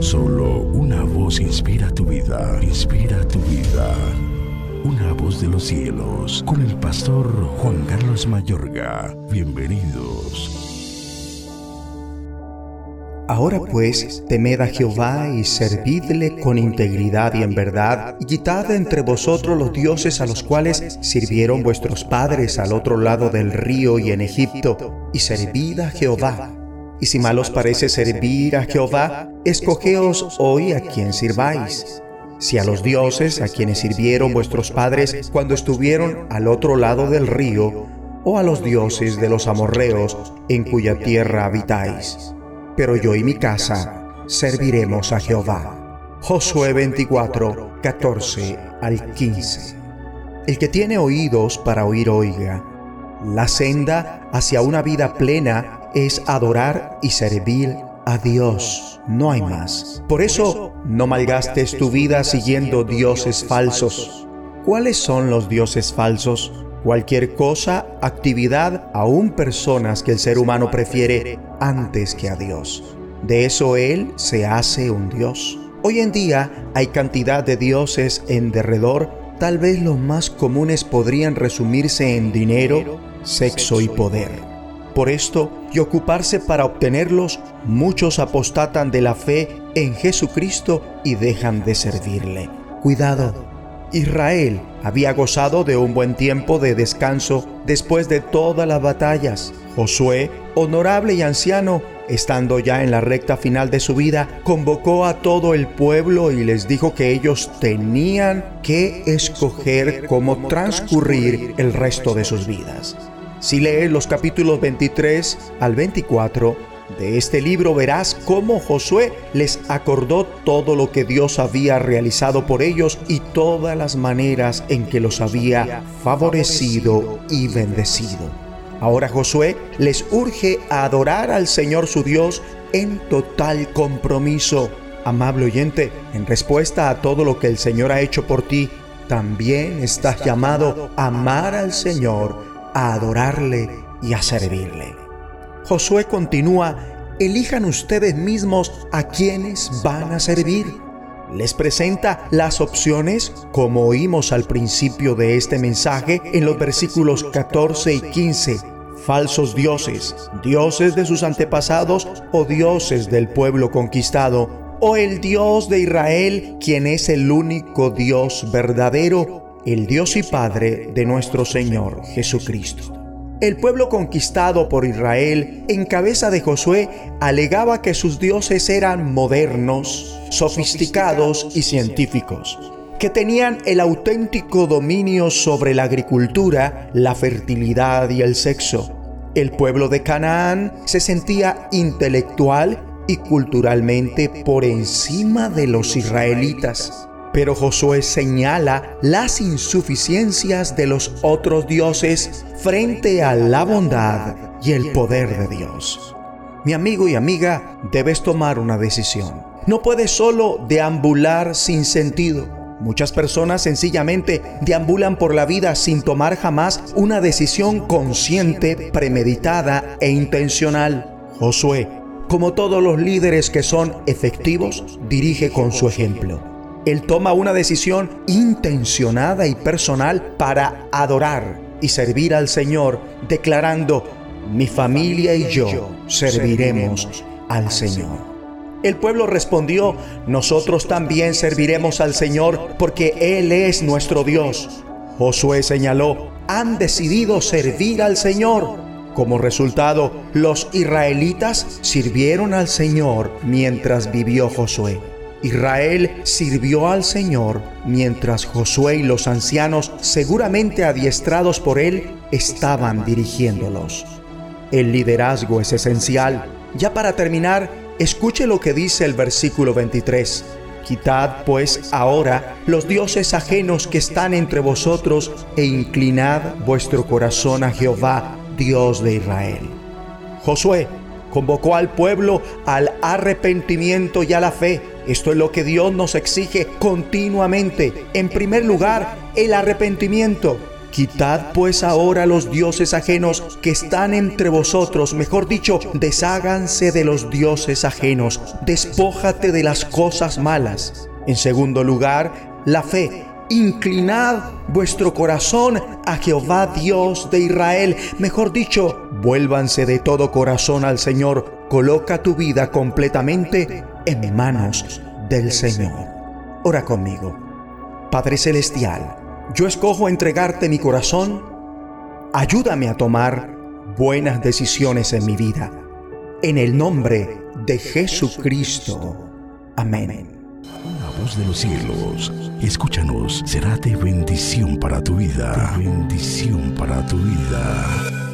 Solo una voz inspira tu vida, inspira tu vida. Una voz de los cielos, con el pastor Juan Carlos Mayorga. Bienvenidos. Ahora pues, temed a Jehová y servidle con integridad y en verdad, quitad entre vosotros los dioses a los cuales sirvieron vuestros padres al otro lado del río y en Egipto, y servid a Jehová. Y si mal os parece servir a Jehová, escogeos hoy a quien sirváis. Si a los dioses a quienes sirvieron vuestros padres cuando estuvieron al otro lado del río, o a los dioses de los amorreos en cuya tierra habitáis pero yo y mi casa serviremos a Jehová. Josué 24, 14 al 15. El que tiene oídos para oír oiga. La senda hacia una vida plena es adorar y servir a Dios. No hay más. Por eso, no malgastes tu vida siguiendo dioses falsos. ¿Cuáles son los dioses falsos? cualquier cosa, actividad, aún personas que el ser humano prefiere antes que a Dios. De eso Él se hace un Dios. Hoy en día hay cantidad de dioses en derredor, tal vez los más comunes podrían resumirse en dinero, sexo y poder. Por esto, y ocuparse para obtenerlos, muchos apostatan de la fe en Jesucristo y dejan de servirle. Cuidado, Israel había gozado de un buen tiempo de descanso después de todas las batallas. Josué, honorable y anciano, estando ya en la recta final de su vida, convocó a todo el pueblo y les dijo que ellos tenían que escoger cómo transcurrir el resto de sus vidas. Si lees los capítulos 23 al 24, de este libro verás cómo Josué les acordó todo lo que Dios había realizado por ellos y todas las maneras en que los había favorecido y bendecido. Ahora Josué les urge a adorar al Señor su Dios en total compromiso. Amable oyente, en respuesta a todo lo que el Señor ha hecho por ti, también estás llamado a amar al Señor, a adorarle y a servirle. Josué continúa, elijan ustedes mismos a quienes van a servir. Les presenta las opciones, como oímos al principio de este mensaje en los versículos 14 y 15. Falsos dioses, dioses de sus antepasados o dioses del pueblo conquistado, o el Dios de Israel, quien es el único Dios verdadero, el Dios y Padre de nuestro Señor Jesucristo. El pueblo conquistado por Israel, en cabeza de Josué, alegaba que sus dioses eran modernos, sofisticados y científicos, que tenían el auténtico dominio sobre la agricultura, la fertilidad y el sexo. El pueblo de Canaán se sentía intelectual y culturalmente por encima de los israelitas. Pero Josué señala las insuficiencias de los otros dioses frente a la bondad y el poder de Dios. Mi amigo y amiga, debes tomar una decisión. No puedes solo deambular sin sentido. Muchas personas sencillamente deambulan por la vida sin tomar jamás una decisión consciente, premeditada e intencional. Josué, como todos los líderes que son efectivos, dirige con su ejemplo. Él toma una decisión intencionada y personal para adorar y servir al Señor, declarando, mi familia y yo serviremos al Señor. El pueblo respondió, nosotros también serviremos al Señor porque Él es nuestro Dios. Josué señaló, han decidido servir al Señor. Como resultado, los israelitas sirvieron al Señor mientras vivió Josué. Israel sirvió al Señor mientras Josué y los ancianos, seguramente adiestrados por él, estaban dirigiéndolos. El liderazgo es esencial. Ya para terminar, escuche lo que dice el versículo 23. Quitad pues ahora los dioses ajenos que están entre vosotros e inclinad vuestro corazón a Jehová, Dios de Israel. Josué convocó al pueblo al arrepentimiento y a la fe esto es lo que Dios nos exige continuamente. En primer lugar, el arrepentimiento. Quitad pues ahora los dioses ajenos que están entre vosotros, mejor dicho, desháganse de los dioses ajenos, despójate de las cosas malas. En segundo lugar, la fe. Inclinad vuestro corazón a Jehová Dios de Israel. Mejor dicho, vuélvanse de todo corazón al Señor. Coloca tu vida completamente en manos del Señor. Ora conmigo. Padre Celestial, yo escojo entregarte mi corazón, ayúdame a tomar buenas decisiones en mi vida. En el nombre de Jesucristo. Amén. La voz de los cielos, escúchanos, será de bendición para tu vida. bendición para tu vida.